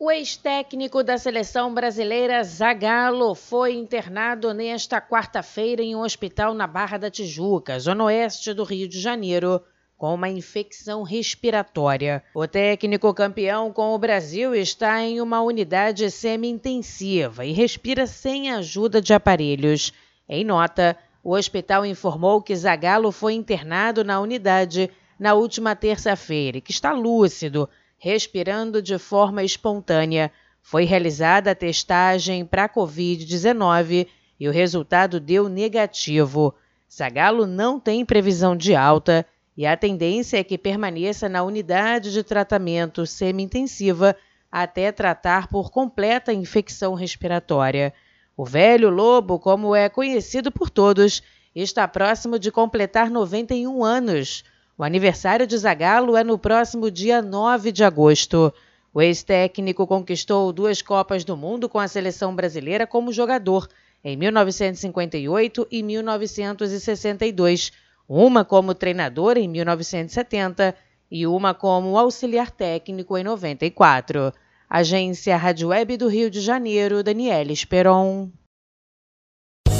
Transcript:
O ex-técnico da seleção brasileira Zagallo foi internado nesta quarta-feira em um hospital na Barra da Tijuca, zona oeste do Rio de Janeiro, com uma infecção respiratória. O técnico campeão com o Brasil está em uma unidade semi-intensiva e respira sem ajuda de aparelhos. Em nota, o hospital informou que Zagallo foi internado na unidade na última terça-feira e que está lúcido respirando de forma espontânea. Foi realizada a testagem para Covid-19 e o resultado deu negativo. Sagalo não tem previsão de alta e a tendência é que permaneça na unidade de tratamento semi-intensiva até tratar por completa infecção respiratória. O velho lobo, como é conhecido por todos, está próximo de completar 91 anos. O aniversário de Zagallo é no próximo dia 9 de agosto. O ex-técnico conquistou duas Copas do Mundo com a seleção brasileira como jogador, em 1958 e 1962, uma como treinador em 1970 e uma como auxiliar técnico em 94. Agência Rádio Web do Rio de Janeiro, Daniela Esperon.